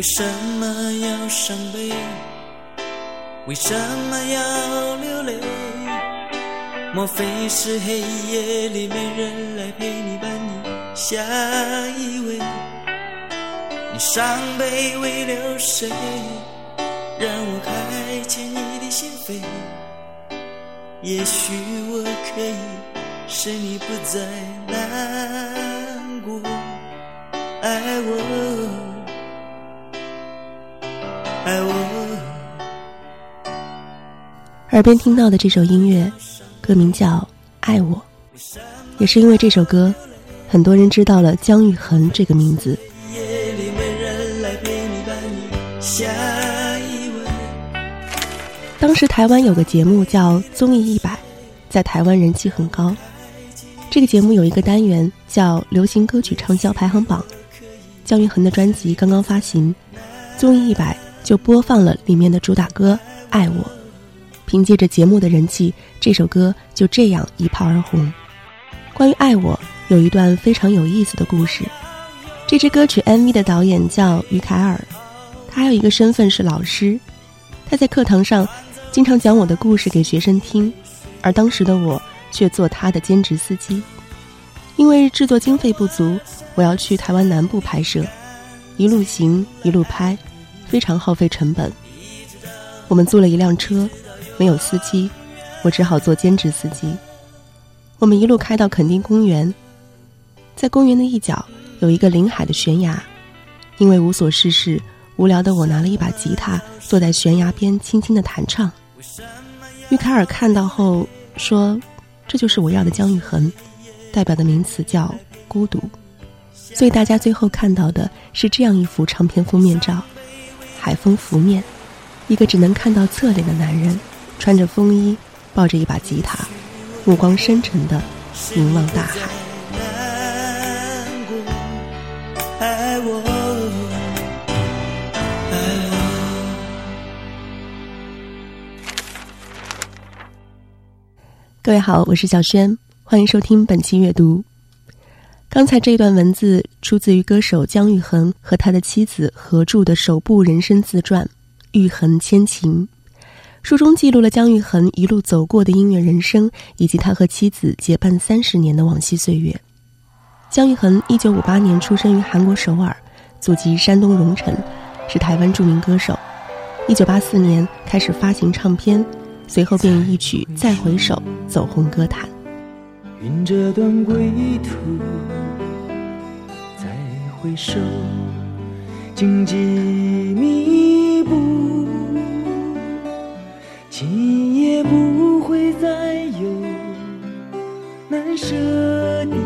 为什么要伤悲？为什么要流泪？莫非是黑夜里没人来陪你？伴你？下一位？你？伤悲为了谁？让我开启你？的心扉。也许我可以使你？不再难过，爱我。爱我耳边听到的这首音乐，歌名叫《爱我》，也是因为这首歌，很多人知道了姜育恒这个名字。当时台湾有个节目叫《综艺一百》，在台湾人气很高。这个节目有一个单元叫“流行歌曲畅销排行榜”，姜育恒的专辑刚刚发行，《综艺一百》就播放了里面的主打歌《爱我》。凭借着节目的人气，这首歌就这样一炮而红。关于《爱我》，有一段非常有意思的故事。这支歌曲 MV 的导演叫于凯尔，他还有一个身份是老师。他在课堂上经常讲我的故事给学生听，而当时的我却做他的兼职司机。因为制作经费不足，我要去台湾南部拍摄，一路行一路拍，非常耗费成本。我们租了一辆车。没有司机，我只好做兼职司机。我们一路开到垦丁公园，在公园的一角有一个临海的悬崖。因为无所事事，无聊的我拿了一把吉他，坐在悬崖边轻轻的弹唱。于凯尔看到后说：“这就是我要的姜育恒，代表的名词叫孤独。”所以大家最后看到的是这样一幅唱片封面照：海风拂面，一个只能看到侧脸的男人。穿着风衣，抱着一把吉他，目光深沉的凝望大海。各位好，我是小轩，欢迎收听本期阅读。刚才这段文字出自于歌手姜育恒和他的妻子合著的首部人生自传《育恒千情》。书中记录了姜育恒一路走过的音乐人生，以及他和妻子结伴三十年的往昔岁月。姜育恒一九五八年出生于韩国首尔，祖籍山东荣成，是台湾著名歌手。一九八四年开始发行唱片，随后便以一曲《再回首》走红歌坛。云遮断归途，再回首，荆棘密布。今夜不会再有难舍的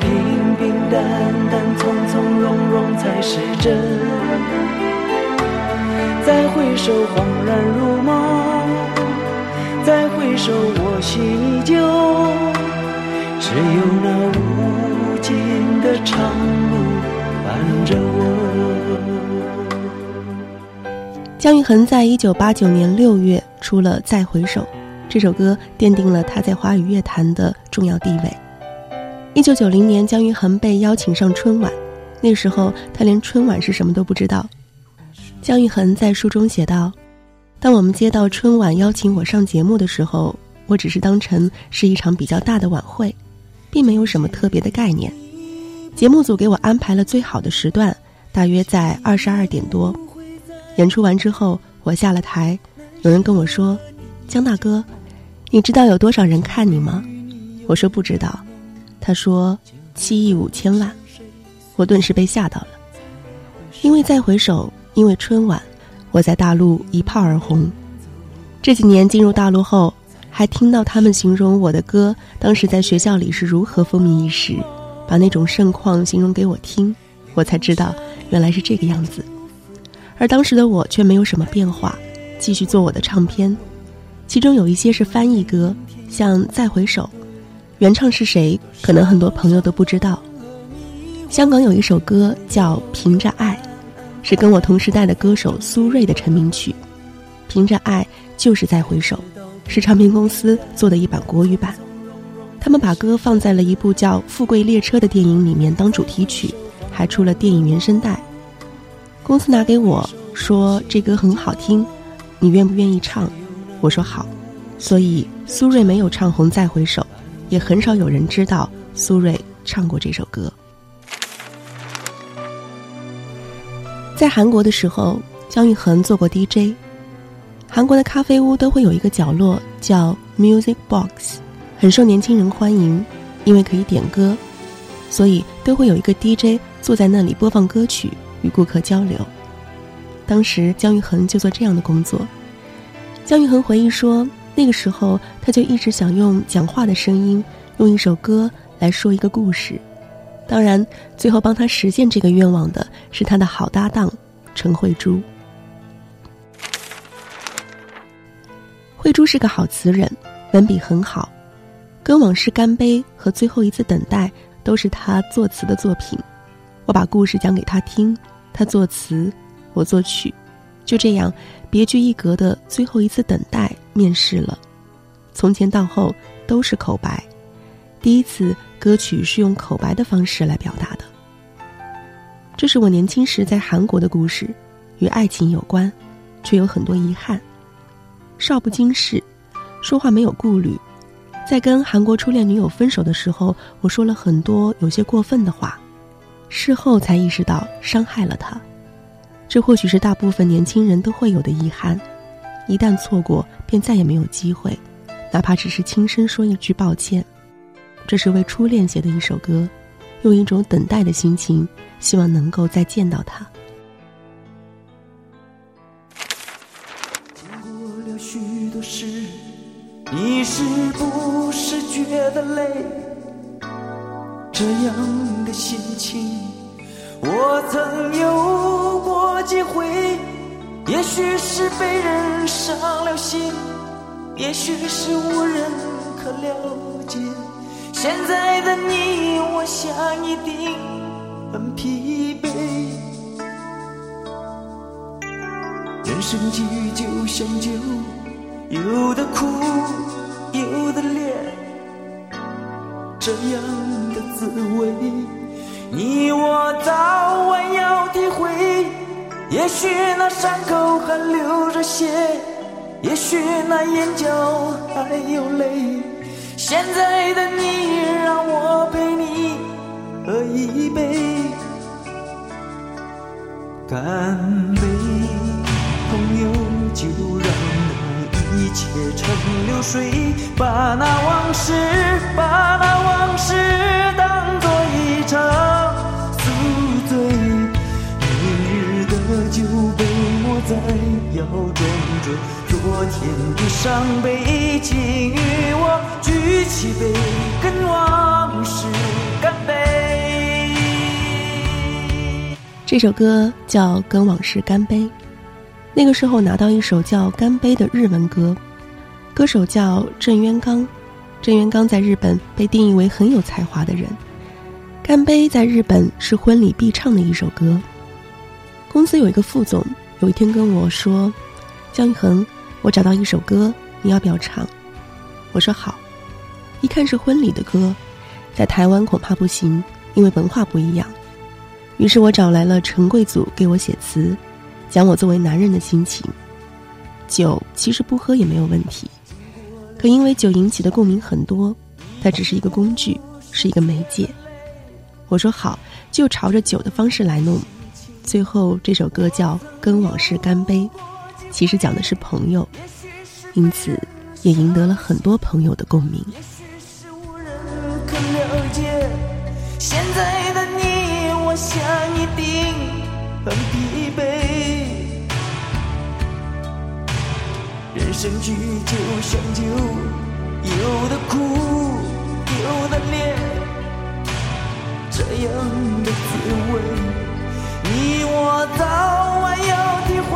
平平淡淡、从从容容才是真。再回首，恍然如梦。再回首，我心依旧，只有那无尽的长路伴着我。姜育恒在一九八九年六月出了《再回首》这首歌奠定了他在华语乐坛的重要地位。一九九零年，姜育恒被邀请上春晚，那时候他连春晚是什么都不知道。姜育恒在书中写道：“当我们接到春晚邀请我上节目的时候，我只是当成是一场比较大的晚会，并没有什么特别的概念。节目组给我安排了最好的时段，大约在二十二点多。演出完之后，我下了台，有人跟我说：‘姜大哥。’”你知道有多少人看你吗？我说不知道。他说七亿五千万。我顿时被吓到了。因为再回首，因为春晚，我在大陆一炮而红。这几年进入大陆后，还听到他们形容我的歌当时在学校里是如何风靡一时，把那种盛况形容给我听，我才知道原来是这个样子。而当时的我却没有什么变化，继续做我的唱片。其中有一些是翻译歌，像《再回首》，原唱是谁？可能很多朋友都不知道。香港有一首歌叫《凭着爱》，是跟我同时代的歌手苏芮的成名曲。《凭着爱》就是《再回首》，是唱片公司做的一版国语版。他们把歌放在了一部叫《富贵列车》的电影里面当主题曲，还出了电影原声带。公司拿给我说这歌很好听，你愿不愿意唱？我说好，所以苏芮没有唱红《再回首》，也很少有人知道苏芮唱过这首歌。在韩国的时候，姜育恒做过 DJ。韩国的咖啡屋都会有一个角落叫 Music Box，很受年轻人欢迎，因为可以点歌，所以都会有一个 DJ 坐在那里播放歌曲，与顾客交流。当时姜育恒就做这样的工作。姜育恒回忆说：“那个时候，他就一直想用讲话的声音，用一首歌来说一个故事。当然，最后帮他实现这个愿望的是他的好搭档陈慧珠。慧珠是个好词人，文笔很好，《跟往事干杯》和《最后一次等待》都是他作词的作品。我把故事讲给他听，他作词，我作曲。”就这样，别具一格的最后一次等待面试了。从前到后都是口白，第一次歌曲是用口白的方式来表达的。这是我年轻时在韩国的故事，与爱情有关，却有很多遗憾。少不经事，说话没有顾虑。在跟韩国初恋女友分手的时候，我说了很多有些过分的话，事后才意识到伤害了她。这或许是大部分年轻人都会有的遗憾，一旦错过，便再也没有机会，哪怕只是轻声说一句抱歉。这是为初恋写的一首歌，用一种等待的心情，希望能够再见到他。经过了许多事，你是不是觉得累？这样的心情，我曾有。也许是被人伤了心，也许是无人可了解。现在的你，我想一定很疲惫。人生际遇就像酒，有的苦，有的烈，这样的滋味，你我早晚。也许那伤口还流着血，也许那眼角还有泪。现在的你，让我陪你喝一杯，干杯，朋友，就让那一切成流水，把那往事，把那往事当作一场酒杯莫再摇撞着昨天的伤悲，请与我举起杯，跟往事干杯。这首歌叫《跟往事干杯》。那个时候拿到一首叫《干杯》的日文歌，歌手叫郑渊刚。郑渊刚在日本被定义为很有才华的人，《干杯》在日本是婚礼必唱的一首歌。公司有一个副总，有一天跟我说：“姜育恒，我找到一首歌，你要不要唱？”我说好。一看是婚礼的歌，在台湾恐怕不行，因为文化不一样。于是我找来了陈贵祖给我写词，讲我作为男人的心情。酒其实不喝也没有问题，可因为酒引起的共鸣很多，它只是一个工具，是一个媒介。我说好，就朝着酒的方式来弄。最后这首歌叫《跟往事干杯》，其实讲的是朋友，因此也赢得了很多朋友的共鸣。现在的你，我想一定很疲惫。人生聚就像酒，有的苦，有的烈，这样的滋味，你我早晚要体会。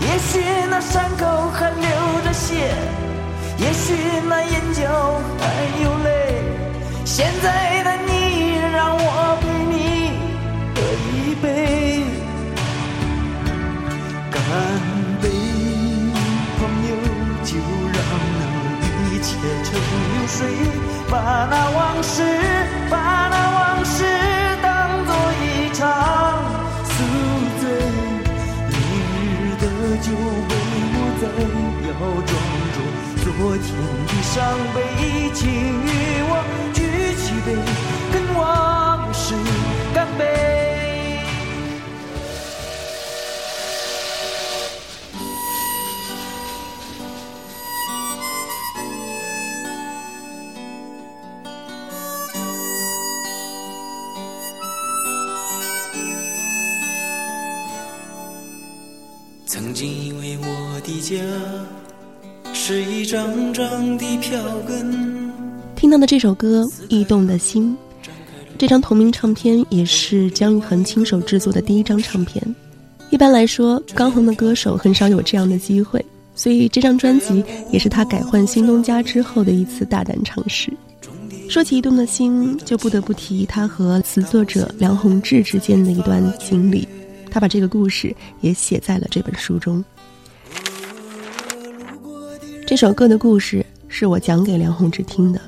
也许那伤口还流着血，也许那眼角还有泪。现在的你，让我陪你喝一杯，干杯，朋友，就让那一切成流水，把那往事，我再要装作昨天的伤悲，已经与我举起杯。跟往事干杯。张张的票根。听到的这首歌《驿动的心》，这张同名唱片也是姜育恒亲手制作的第一张唱片。一般来说，刚红的歌手很少有这样的机会，所以这张专辑也是他改换新东家之后的一次大胆尝试。说起《驿动的心》，就不得不提他和词作者梁鸿志之间的一段经历，他把这个故事也写在了这本书中。这首歌的故事是我讲给梁鸿志听的。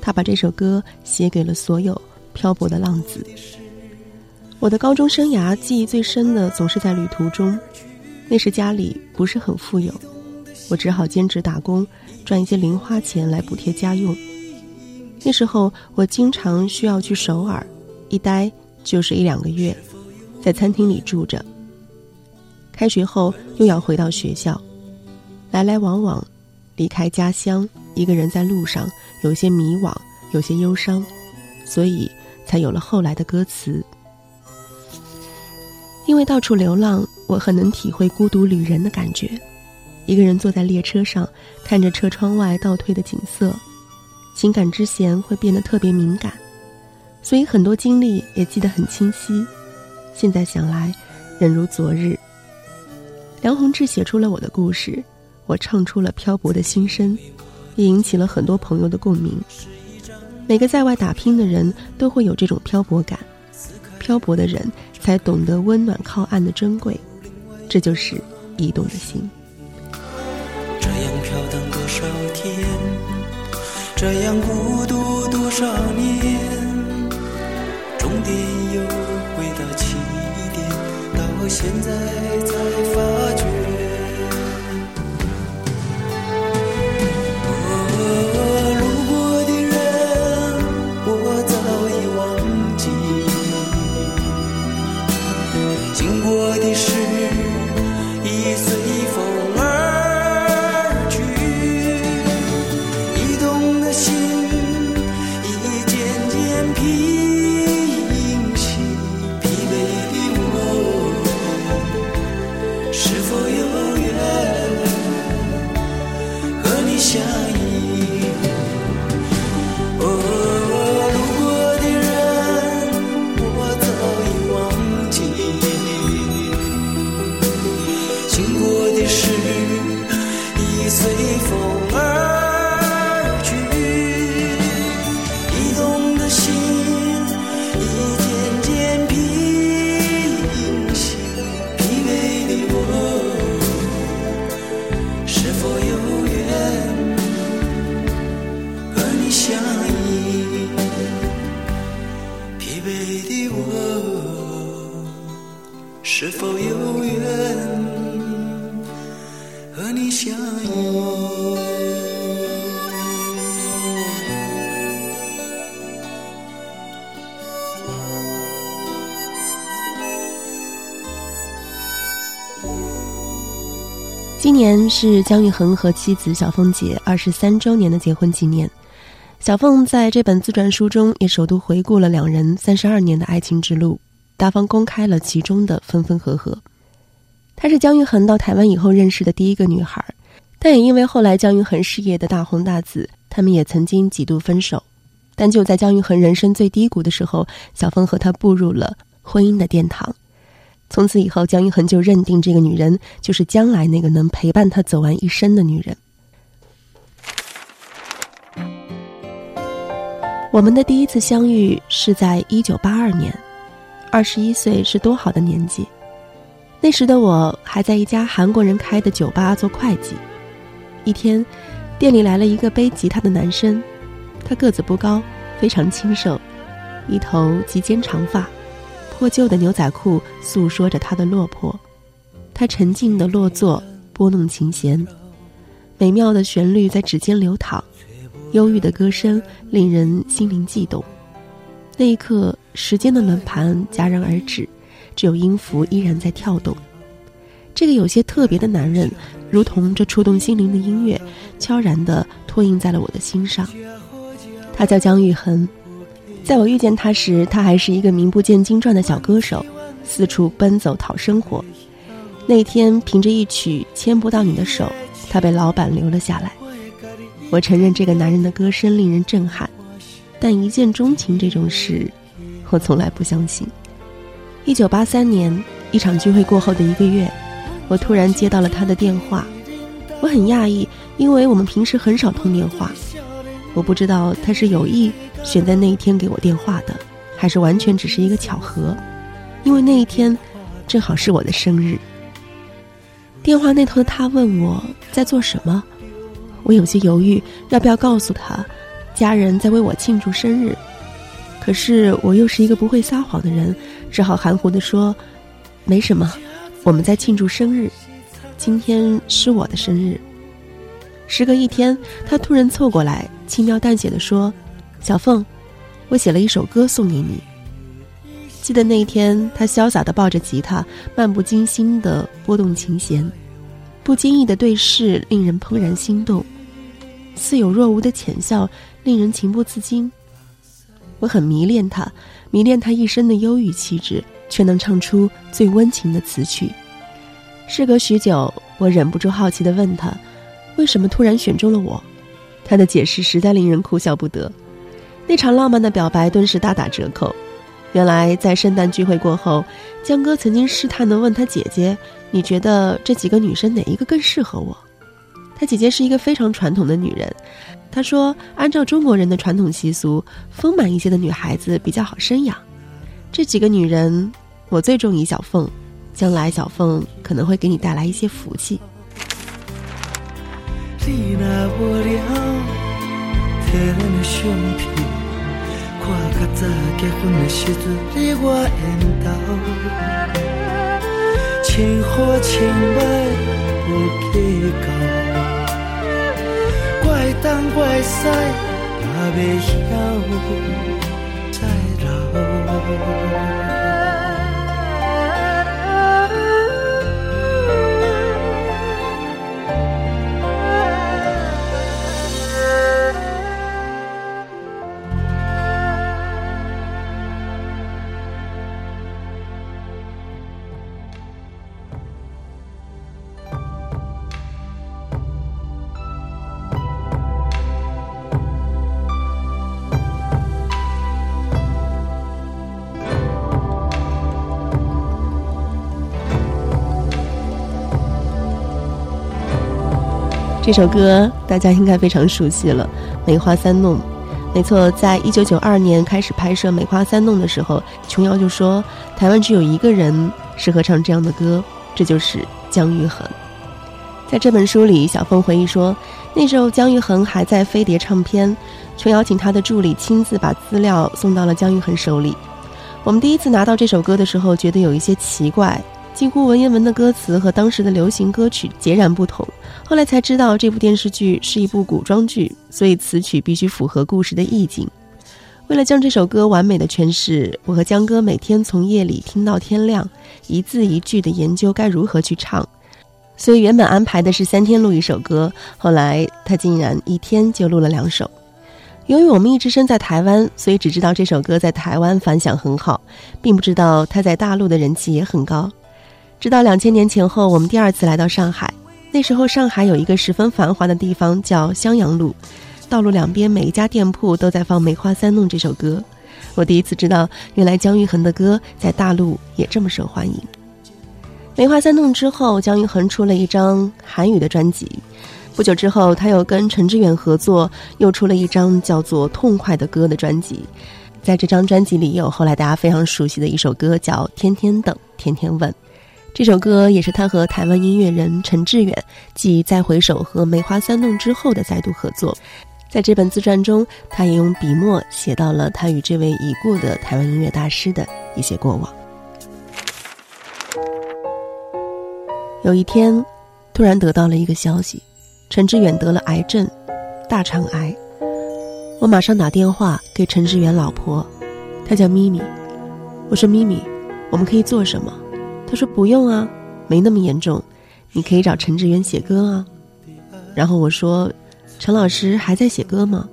他把这首歌写给了所有漂泊的浪子。我的高中生涯记忆最深的总是在旅途中，那时家里不是很富有，我只好兼职打工，赚一些零花钱来补贴家用。那时候我经常需要去首尔，一待就是一两个月，在餐厅里住着。开学后又要回到学校，来来往往，离开家乡，一个人在路上。有些迷惘，有些忧伤，所以才有了后来的歌词。因为到处流浪，我很能体会孤独旅人的感觉。一个人坐在列车上，看着车窗外倒退的景色，情感之弦会变得特别敏感，所以很多经历也记得很清晰。现在想来，仍如昨日。梁鸿志写出了我的故事，我唱出了漂泊的心声。也引起了很多朋友的共鸣。每个在外打拼的人都会有这种漂泊感，漂泊的人才懂得温暖靠岸的珍贵，这就是移动的心。这样飘荡多少天，这样孤独多少年，终点又回到起点，到现在才你相依？今年是姜育恒和妻子小凤姐二十三周年的结婚纪念。小凤在这本自传书中也首度回顾了两人三十二年的爱情之路，大方公开了其中的分分合合。她是姜育恒到台湾以后认识的第一个女孩，但也因为后来姜育恒事业的大红大紫，他们也曾经几度分手。但就在姜育恒人生最低谷的时候，小峰和他步入了婚姻的殿堂。从此以后，姜育恒就认定这个女人就是将来那个能陪伴他走完一生的女人。我们的第一次相遇是在一九八二年，二十一岁是多好的年纪。那时的我还在一家韩国人开的酒吧做会计。一天，店里来了一个背吉他的男生，他个子不高，非常清瘦，一头及肩长发。破旧的牛仔裤诉说着他的落魄，他沉静的落座，拨弄琴弦，美妙的旋律在指尖流淌，忧郁的歌声令人心灵悸动。那一刻，时间的轮盘戛然而止，只有音符依然在跳动。这个有些特别的男人，如同这触动心灵的音乐，悄然地托印在了我的心上。他叫姜育恒。在我遇见他时，他还是一个名不见经传的小歌手，四处奔走讨生活。那天，凭着一曲《牵不到你的手》，他被老板留了下来。我承认这个男人的歌声令人震撼，但一见钟情这种事，我从来不相信。一九八三年，一场聚会过后的一个月，我突然接到了他的电话，我很讶异，因为我们平时很少通电话。我不知道他是有意。选在那一天给我电话的，还是完全只是一个巧合？因为那一天正好是我的生日。电话那头的他问我在做什么，我有些犹豫，要不要告诉他，家人在为我庆祝生日。可是我又是一个不会撒谎的人，只好含糊的说：“没什么，我们在庆祝生日，今天是我的生日。”时隔一天，他突然凑过来，轻描淡写的说。小凤，我写了一首歌送给你。记得那一天，他潇洒的抱着吉他，漫不经心的拨动琴弦，不经意的对视令人怦然心动，似有若无的浅笑令人情不自禁。我很迷恋他，迷恋他一身的忧郁气质，却能唱出最温情的词曲。事隔许久，我忍不住好奇的问他，为什么突然选中了我？他的解释实在令人哭笑不得。那场浪漫的表白顿时大打折扣。原来在圣诞聚会过后，江哥曾经试探地问他姐姐：“你觉得这几个女生哪一个更适合我？”他姐姐是一个非常传统的女人，她说：“按照中国人的传统习俗，丰满一些的女孩子比较好生养。这几个女人，我最中意小凤，将来小凤可能会给你带来一些福气。”，当怪西也未晓再留。这首歌大家应该非常熟悉了，《梅花三弄》。没错，在一九九二年开始拍摄《梅花三弄》的时候，琼瑶就说台湾只有一个人适合唱这样的歌，这就是姜育恒。在这本书里，小凤回忆说，那时候姜育恒还在飞碟唱片，琼瑶请他的助理亲自把资料送到了姜育恒手里。我们第一次拿到这首歌的时候，觉得有一些奇怪，几乎文言文的歌词和当时的流行歌曲截然不同。后来才知道，这部电视剧是一部古装剧，所以词曲必须符合故事的意境。为了将这首歌完美的诠释，我和江哥每天从夜里听到天亮，一字一句的研究该如何去唱。所以原本安排的是三天录一首歌，后来他竟然一天就录了两首。由于我们一直身在台湾，所以只知道这首歌在台湾反响很好，并不知道他在大陆的人气也很高。直到两千年前后，我们第二次来到上海，那时候上海有一个十分繁华的地方叫襄阳路，道路两边每一家店铺都在放《梅花三弄》这首歌。我第一次知道，原来姜育恒的歌在大陆也这么受欢迎。梅花三弄之后，姜育恒出了一张韩语的专辑。不久之后，他又跟陈志远合作，又出了一张叫做《痛快的歌》的专辑。在这张专辑里，有后来大家非常熟悉的一首歌，叫《天天等，天天问》。这首歌也是他和台湾音乐人陈志远继《再回首》和《梅花三弄》之后的再度合作。在这本自传中，他也用笔墨写到了他与这位已故的台湾音乐大师的一些过往。有一天，突然得到了一个消息，陈志远得了癌症，大肠癌。我马上打电话给陈志远老婆，她叫咪咪。我说咪咪，我们可以做什么？他说不用啊，没那么严重，你可以找陈志远写歌啊。然后我说，陈老师还在写歌吗？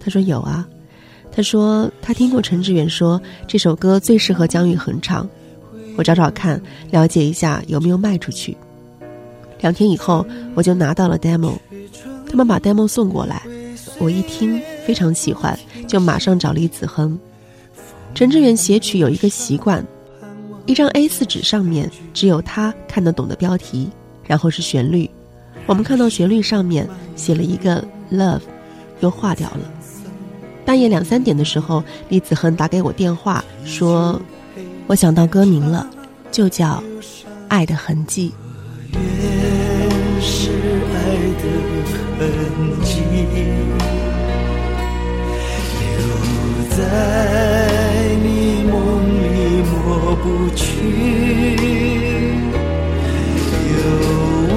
他说有啊。他说他听过陈志远说这首歌最适合姜育恒唱，我找找看，了解一下有没有卖出去。两天以后，我就拿到了 demo，他们把 demo 送过来，我一听非常喜欢，就马上找李子恒。陈志远写曲有一个习惯，一张 A4 纸上面只有他看得懂的标题，然后是旋律。我们看到旋律上面写了一个 love，又划掉了。半夜两三点的时候，李子恒打给我电话说，我想到歌名了，就叫《爱的痕迹》。是爱的痕迹，留在不去。有微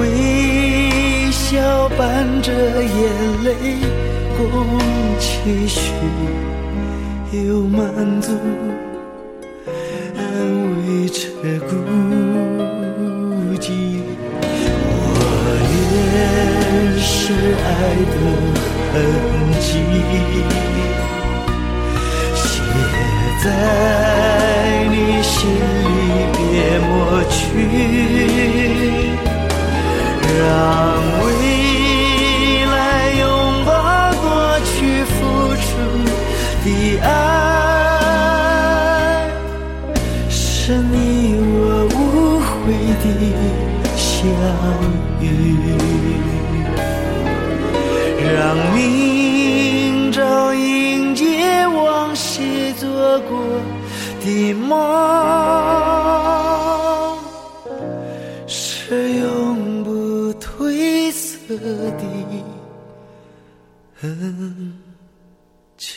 笑伴着眼泪共期许，有满足安慰着孤寂。是爱的痕迹，写在你心里，别抹去，让未来拥抱过去付出的爱，是你我无悔的相遇。让明朝迎接往昔做过的梦，是永不褪色的恩情。